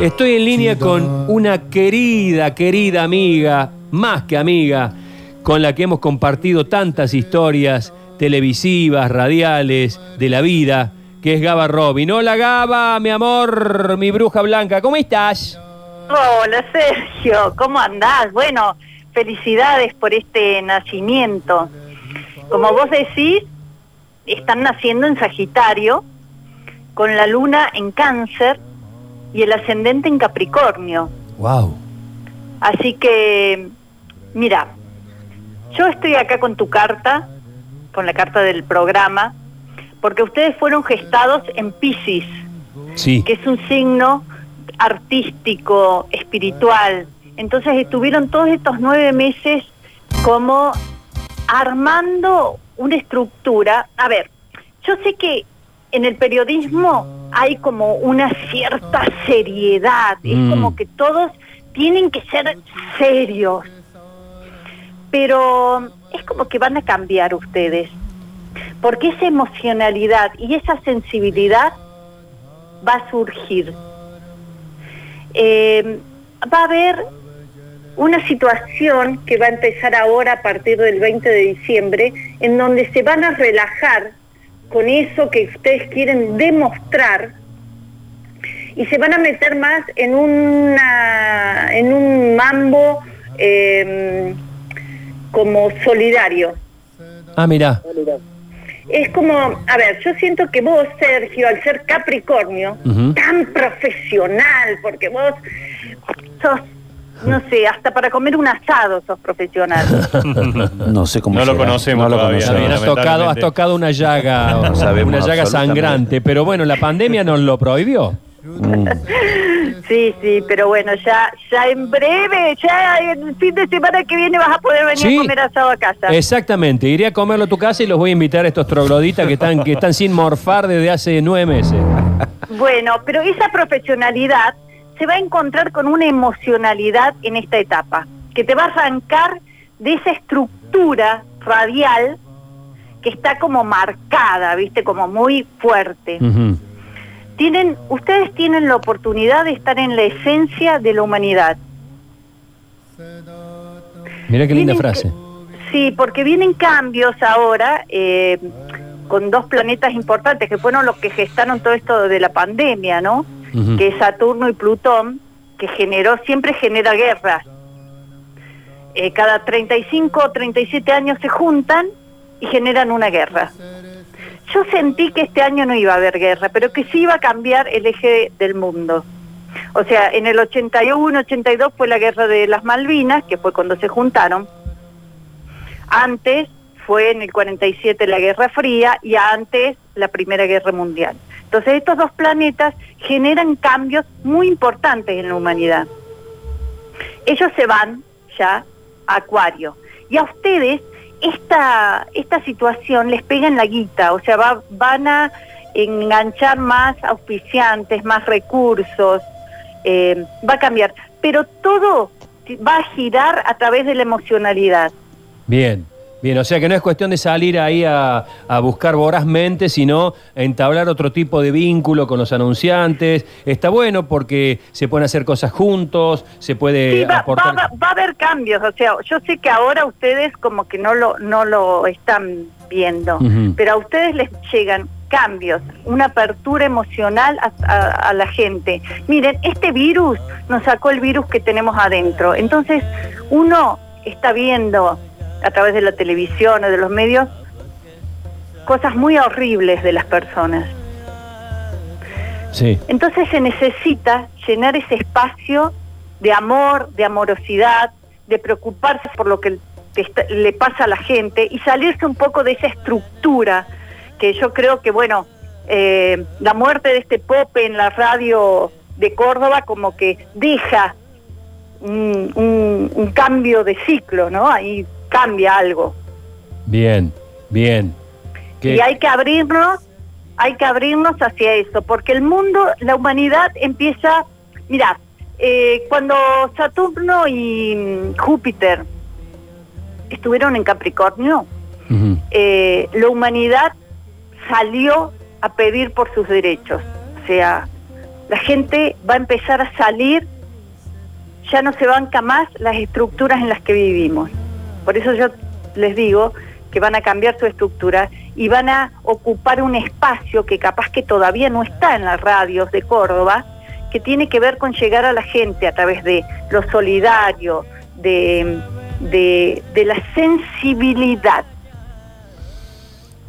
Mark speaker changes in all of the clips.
Speaker 1: Estoy en línea con una querida, querida amiga, más que amiga, con la que hemos compartido tantas historias televisivas, radiales, de la vida, que es Gaba Robin. Hola Gaba, mi amor, mi bruja blanca, ¿cómo estás?
Speaker 2: Hola Sergio, ¿cómo andás? Bueno, felicidades por este nacimiento. Como vos decís, están naciendo en Sagitario, con la luna en cáncer y el ascendente en Capricornio.
Speaker 1: Wow.
Speaker 2: Así que, mira, yo estoy acá con tu carta, con la carta del programa, porque ustedes fueron gestados en Pisces,
Speaker 1: Sí.
Speaker 2: que es un signo artístico, espiritual. Entonces estuvieron todos estos nueve meses como armando una estructura. A ver, yo sé que en el periodismo hay como una cierta seriedad,
Speaker 1: Mm.
Speaker 2: es como que todos tienen que ser serios, pero es como que van a cambiar ustedes, porque esa emocionalidad y esa sensibilidad va a surgir. Eh, va a haber una situación que va a empezar ahora a partir del 20 de diciembre, en donde se van a relajar con eso que ustedes quieren demostrar y se van a meter más en una en un mambo eh, como solidario.
Speaker 1: Ah, mirá.
Speaker 2: Es como, a ver, yo siento que vos, Sergio, al ser Capricornio, tan profesional, porque vos sos, no sé, hasta para comer un asado sos profesional.
Speaker 3: No sé cómo
Speaker 4: No lo conocemos
Speaker 3: No lo
Speaker 4: todavía.
Speaker 3: Conocemos.
Speaker 1: has tocado, has tocado una llaga,
Speaker 3: No sabemos
Speaker 1: una llaga sangrante, pero bueno, la pandemia nos lo prohibió.
Speaker 3: Mm.
Speaker 2: Sí, sí, pero bueno, ya ya en breve, ya el fin de semana que viene vas a poder venir
Speaker 1: Sí.
Speaker 2: a comer asado a casa.
Speaker 1: Exactamente, iré a comerlo a tu casa y los voy a invitar a estos trogloditas que están, que están sin morfar desde hace nueve meses.
Speaker 2: Bueno, pero esa profesionalidad se va a encontrar con una emocionalidad en esta etapa, que te va a arrancar de esa estructura radial que está como marcada, ¿viste? Como muy fuerte. Tienen, ustedes tienen la oportunidad de estar en la esencia de la humanidad.
Speaker 1: Mirá qué linda frase.
Speaker 2: sí, porque vienen cambios ahora eh, con dos planetas importantes que fueron los que gestaron todo esto de la pandemia, ¿no? Que Saturno y Plutón, que generó, siempre genera guerras. Eh, cada 35 o 37 años se juntan y generan una guerra. Yo sentí que este año no iba a haber guerra, pero que sí iba a cambiar el eje del mundo. O sea, en el 81, 82 fue la guerra de las Malvinas, que fue cuando se juntaron. Antes fue en el 47 la Guerra Fría y antes la Primera Guerra Mundial. Entonces estos dos planetas generan cambios muy importantes en la humanidad. Ellos se van ya a Acuario. Y a ustedes esta, esta situación les pega en la guita, o sea, va- van a enganchar más auspiciantes, más recursos, eh, va a cambiar. Pero todo va a girar a través de la emocionalidad.
Speaker 1: Bien, bien, o sea que no es cuestión de salir ahí a, a buscar vorazmente, sino entablar otro tipo de vínculo con los anunciantes. Está bueno porque se pueden hacer cosas juntos, se puede
Speaker 2: Sí, va,
Speaker 1: aportar.
Speaker 2: va- va a haber cambios, o sea, yo sé que ahora ustedes como que no lo, no lo están viendo, pero a ustedes les llegan cambios, una apertura emocional a, a- a la gente. Miren, este virus nos sacó el virus que tenemos adentro, entonces uno está viendo a través de la televisión o de los medios cosas muy horribles de las personas.
Speaker 1: Sí,
Speaker 2: Entonces se necesita llenar ese espacio de amor, de amorosidad, de preocuparse por lo que le pasa a la gente y salirse un poco de esa estructura que yo creo que, bueno, eh, la muerte de este Pope en la radio de Córdoba como que deja un, un- un cambio de ciclo, ¿no? Ahí cambia algo.
Speaker 1: bien, bien.
Speaker 2: Y hay que abrirnos, hay que abrirnos hacia eso, porque el mundo, la humanidad empieza, mira, eh, cuando Saturno y mm, Júpiter estuvieron en Capricornio, eh, la humanidad salió a pedir por sus derechos, o sea, la gente va a empezar a salir, ya no se banca más las estructuras en las que vivimos. Por eso yo les digo que van a cambiar su estructura y van a ocupar un espacio que capaz que todavía no está en las radios de Córdoba, que tiene que ver con llegar a la gente a través de lo solidario, de, de, la sensibilidad.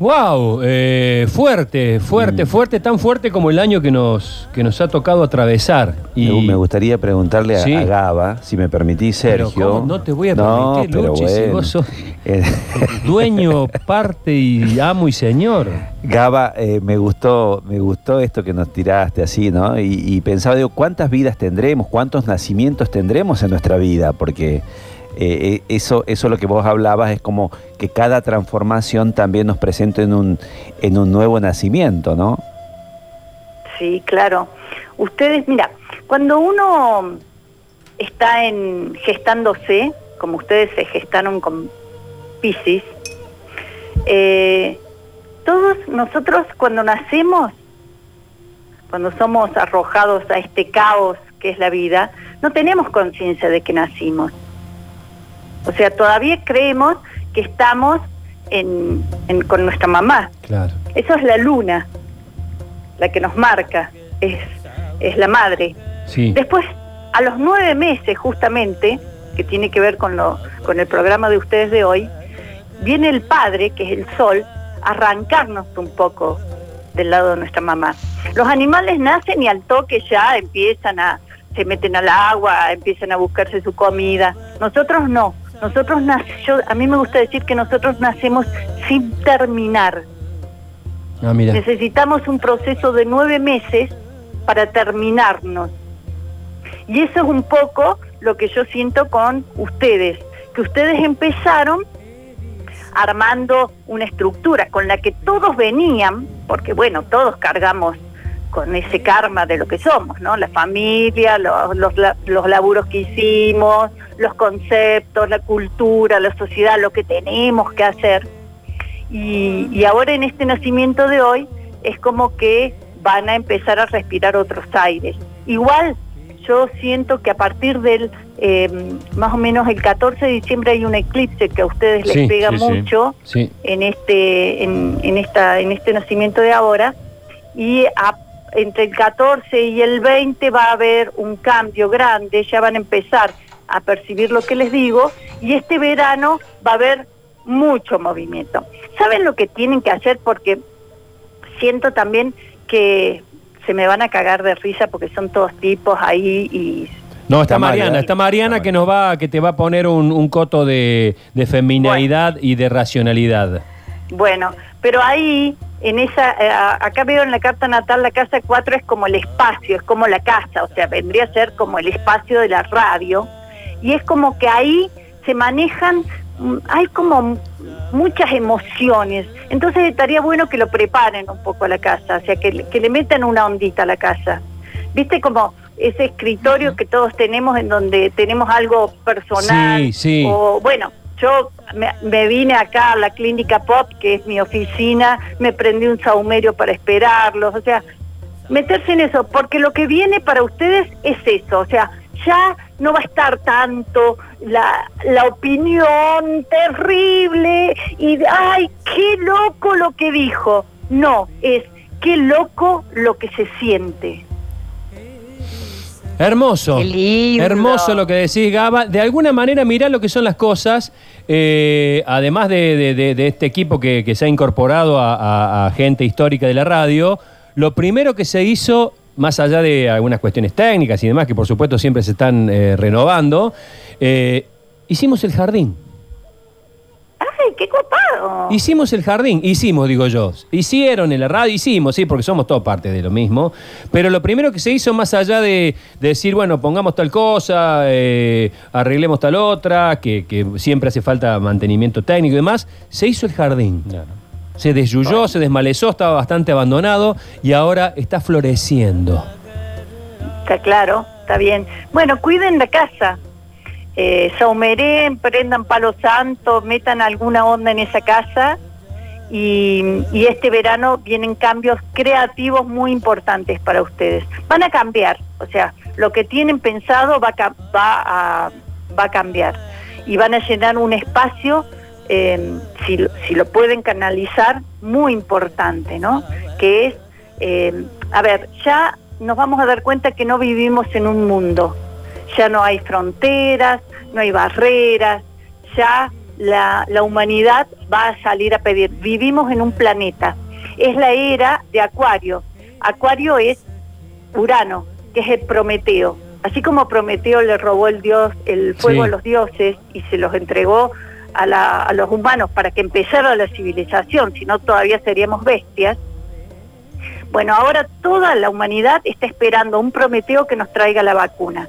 Speaker 1: Wow, eh, fuerte, fuerte, fuerte, tan fuerte como el año que nos, que nos ha tocado atravesar. Y
Speaker 3: Me- Me gustaría preguntarle a,
Speaker 1: Sí.
Speaker 3: a Gaba, si me permitís,
Speaker 1: Pero
Speaker 3: Sergio.
Speaker 1: ¿cómo? No te voy a
Speaker 3: No,
Speaker 1: permitir,
Speaker 3: pero
Speaker 1: Luchi, si
Speaker 3: bueno.
Speaker 1: vos sos-
Speaker 3: Eh,
Speaker 1: dueño, parte y amo y señor.
Speaker 3: Gaba, eh, me gustó, me gustó esto que nos tiraste así, ¿no? Y, y pensaba, digo, ¿cuántas vidas tendremos? ¿Cuántos nacimientos tendremos en nuestra vida? Porque eh, eh, eso, eso lo que vos hablabas es como que cada transformación también nos presenta en un, en un nuevo nacimiento, ¿no?
Speaker 2: Sí, claro. Ustedes, mira, cuando uno está en gestándose, como ustedes se gestaron con Pisces, eh, todos nosotros cuando nacemos, cuando somos arrojados a este caos que es la vida, no tenemos conciencia de que nacimos. O sea, todavía creemos que estamos en- en- con nuestra mamá.
Speaker 1: Claro.
Speaker 2: Eso es la luna, la que nos marca, es, es la madre.
Speaker 1: Sí.
Speaker 2: Después, a los nueve meses justamente, que tiene que ver con, lo, con el programa de ustedes de hoy, viene el padre, que es el sol, a arrancarnos un poco del lado de nuestra mamá. Los animales nacen y al toque ya empiezan a, se meten al agua, empiezan a buscarse su comida. Nosotros no. Nosotros yo, a mí me gusta decir que nosotros nacemos sin terminar.
Speaker 1: Ah, mira.
Speaker 2: Necesitamos un proceso de nueve meses para terminarnos. Y eso es un poco lo que yo siento con ustedes, que ustedes empezaron armando una estructura con la que todos venían, porque bueno, todos cargamos con ese karma de lo que somos, ¿no? La familia, los, los, la- los laburos que hicimos, los conceptos, la cultura, la sociedad, lo que tenemos que hacer. Y, y ahora en este nacimiento de hoy es como que van a empezar a respirar otros aires. Igual yo siento que a partir del eh, más o menos el 14 de diciembre hay un eclipse que a ustedes les
Speaker 1: Sí,
Speaker 2: pega
Speaker 1: sí.
Speaker 2: mucho
Speaker 1: Sí.
Speaker 2: en este en, en esta en este nacimiento de ahora y a- entre el 14 y el 20 va a haber un cambio grande, ya van a empezar a percibir lo que les digo y este verano va a haber mucho movimiento. ¿Saben lo que tienen que hacer? Porque siento también que se me van a cagar de risa porque son todos tipos ahí y
Speaker 1: No, está
Speaker 3: Está
Speaker 1: Mariana, está Mariana
Speaker 3: Está
Speaker 1: que nos va, que te va a poner un, un coto de, de feminidad y de racionalidad.
Speaker 2: Bueno, pero ahí, en esa, eh, a- acá veo en la carta natal, la casa 4 es como el espacio, es como la casa, o sea, vendría a ser como el espacio de la radio, y es como que ahí se manejan, mm, hay como muchas emociones, entonces estaría bueno que lo preparen un poco a la casa, o sea, que, le- que le metan una ondita a la casa. ¿Viste como ese escritorio que todos tenemos en donde tenemos algo personal?
Speaker 1: Sí, sí.
Speaker 2: O bueno, yo me, vine acá a la clínica Pop, que es mi oficina, me prendí un saumerio para esperarlos, o sea, meterse en eso, porque lo que viene para ustedes es eso, o sea, ya no va a estar tanto la, la opinión terrible y, ay, qué loco lo que dijo. No, es qué loco lo que se siente.
Speaker 1: Hermoso.
Speaker 2: Qué lindo.
Speaker 1: Hermoso lo que decís, Gaba. De alguna manera, mirá lo que son las cosas. eh, además de, de- de- de este equipo que, que se ha incorporado a, a- a gente histórica de la radio, lo primero que se hizo, más allá de algunas cuestiones técnicas y demás, que por supuesto siempre se están eh, renovando, eh, hicimos el jardín.
Speaker 2: ¡Ay, qué copado!
Speaker 1: Hicimos el jardín, hicimos, digo yo. Hicieron en la radio, hicimos, sí, porque somos todos parte de lo mismo. Pero lo primero que se hizo, más allá de, de decir, bueno, pongamos tal cosa, eh, arreglemos tal otra, que, que siempre hace falta mantenimiento técnico y demás, se hizo el jardín. Se desyuyó, se desmalezó, estaba bastante abandonado y ahora está floreciendo.
Speaker 2: Está claro, está bien. Bueno, cuiden la casa. Eh, saumeren, prendan palo santo, metan alguna onda en esa casa y, este verano vienen cambios creativos muy importantes para ustedes. Van a cambiar, o sea, lo que tienen pensado va va a, va cambiar y van a llenar un espacio, eh, si, lo- pueden canalizar, muy importante, ¿no? Que es, eh, a ver, ya nos vamos a dar cuenta que no vivimos en un mundo, ya no hay fronteras, no hay barreras, ya la, la humanidad va a salir a pedir. Vivimos en un planeta, es la era de Acuario. Acuario es Urano, que es el Prometeo. Así como Prometeo le robó el dios, el fuego
Speaker 1: Sí.
Speaker 2: a los dioses y se los entregó a, la- a los humanos para que empezara la civilización, si no todavía seríamos bestias. Bueno, ahora toda la humanidad está esperando un Prometeo que nos traiga la vacuna.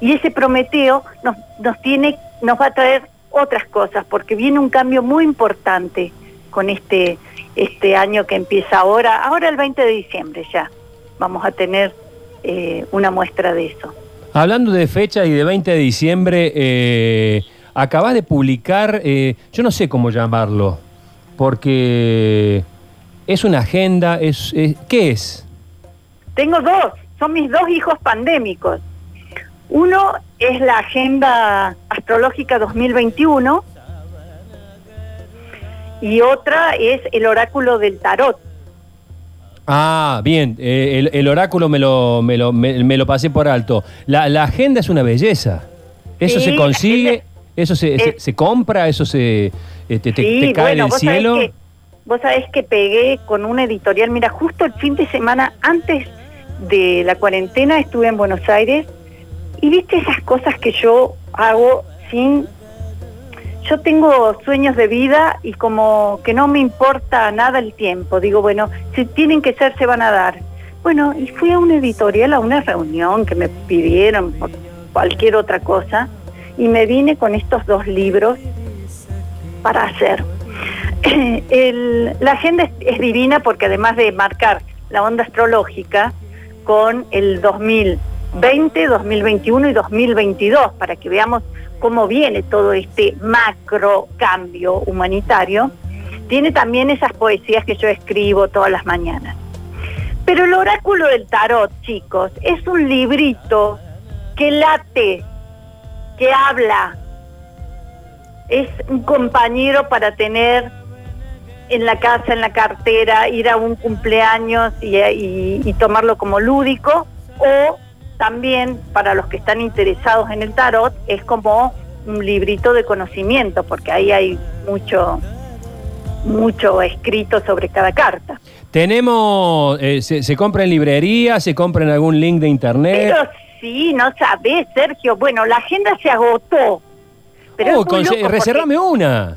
Speaker 2: Y ese Prometeo nos, nos tiene, nos va a traer otras cosas, porque viene un cambio muy importante con este, este año que empieza ahora, ahora el 20 de diciembre ya. Vamos a tener eh, una muestra de eso.
Speaker 1: Hablando de fecha y de 20 de diciembre, eh, acabas de publicar, eh, yo no sé cómo llamarlo, porque es una agenda, es, es- ¿qué es?
Speaker 2: Tengo dos, son mis dos hijos pandémicos. Uno es la Agenda Astrológica 2021 y otra es el Oráculo del Tarot.
Speaker 1: Ah, bien, eh, el, el oráculo me lo, me, lo, me- me lo pasé por alto. La, la agenda es una belleza. Eso
Speaker 2: Sí,
Speaker 1: se consigue, eso se, se-
Speaker 2: es-
Speaker 1: se compra, eso se eh, te, te-
Speaker 2: Sí,
Speaker 1: te cae
Speaker 2: bueno,
Speaker 1: del
Speaker 2: sabés
Speaker 1: cielo.
Speaker 2: que- vos sabés que pegué con una editorial, mira, justo el fin de semana antes de la cuarentena estuve en Buenos Aires y viste esas cosas que yo hago sin... Yo tengo sueños de vida y como que no me importa nada el tiempo. Digo, bueno, si tienen que ser, se van a dar. Bueno, y fui a una editorial, a una reunión que me pidieron por cualquier otra cosa, y me vine con estos dos libros para hacer. La agenda es, es divina porque además de marcar la onda astrológica con el 2020, 2021 y 2022, para que veamos cómo viene todo este macro cambio humanitario, tiene también esas poesías que yo escribo todas las mañanas. Pero el oráculo del tarot, chicos, es un librito que late, que habla, es un compañero para tener en la casa, en la cartera, ir a un cumpleaños y, y- y tomarlo como lúdico, o también para los que están interesados en el tarot, es como un librito de conocimiento, porque ahí hay mucho, mucho escrito sobre cada carta.
Speaker 1: Tenemos, eh, se, se compra en librería, se compra en algún link de internet.
Speaker 2: Pero sí, no sabés, Sergio. Bueno, la agenda se agotó. Pero,
Speaker 1: Oh,
Speaker 2: porque-
Speaker 1: reservame una.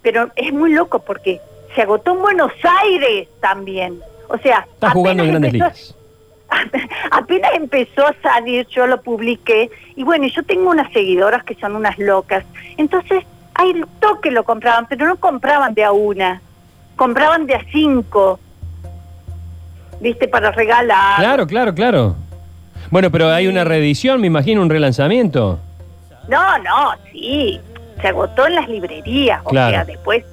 Speaker 2: pero es muy loco porque se agotó en Buenos Aires también. O sea,
Speaker 1: Estás jugando en grandes
Speaker 2: empezó-
Speaker 1: ligas.
Speaker 2: apenas empezó a salir, yo lo publiqué, y bueno, yo tengo unas seguidoras que son unas locas. Entonces, al toque lo compraban, pero no compraban de a una, compraban de a cinco, ¿viste? Para regalar.
Speaker 1: Claro, claro, claro. Bueno, pero hay una reedición, me imagino, un relanzamiento.
Speaker 2: No, no, sí, se agotó en las librerías, o
Speaker 1: Claro.
Speaker 2: sea, después.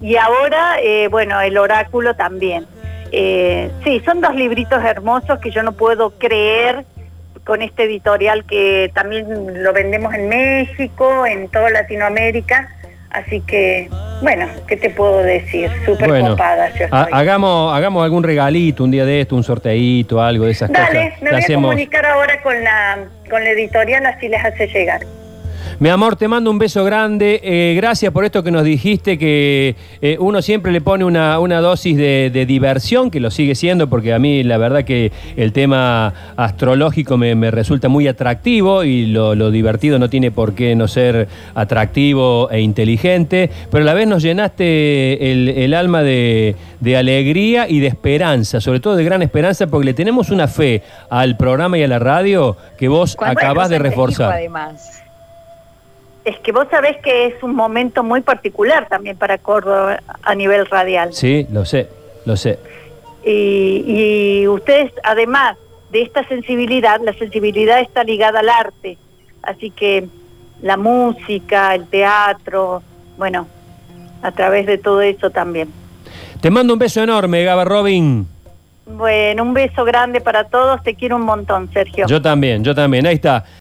Speaker 2: Y ahora, eh, bueno, el oráculo también. Eh, sí, son dos libritos hermosos que yo no puedo creer con este editorial que también lo vendemos en México, en toda Latinoamérica. Así que, bueno, ¿qué te puedo decir? Súper
Speaker 1: Bueno,
Speaker 2: copada yo
Speaker 1: ha-
Speaker 2: estoy.
Speaker 1: hagamos, hagamos algún regalito un día de esto, un sorteíto, algo de esas
Speaker 2: Dale,
Speaker 1: cosas.
Speaker 2: me
Speaker 1: que
Speaker 2: voy a
Speaker 1: hacemos.
Speaker 2: comunicar ahora con la, con la editorial, así les hace llegar.
Speaker 1: Mi amor, te mando un beso grande. Eh, gracias por esto que nos dijiste, que eh, uno siempre le pone una, una dosis de, de diversión, que lo sigue siendo, porque a mí la verdad que el tema astrológico me, me resulta muy atractivo y lo, lo divertido no tiene por qué no ser atractivo e inteligente, pero a la vez nos llenaste el, el alma de, de alegría y de esperanza, sobre todo de gran esperanza, porque le tenemos una fe al programa y a la radio que vos
Speaker 4: ¿Cuántas
Speaker 1: acabás de reforzar.
Speaker 4: además.
Speaker 2: Es que vos sabés que es un momento muy particular también para Córdoba a nivel radial.
Speaker 1: Sí, lo sé, lo sé.
Speaker 2: Y, y ustedes, además de esta sensibilidad, la sensibilidad está ligada al arte. Así que la música, el teatro, bueno, a través de todo eso también.
Speaker 1: Te mando un beso enorme, Gaba Robin.
Speaker 2: Bueno, un beso grande para todos, te quiero un montón, Sergio.
Speaker 1: Yo también, yo también. Ahí está.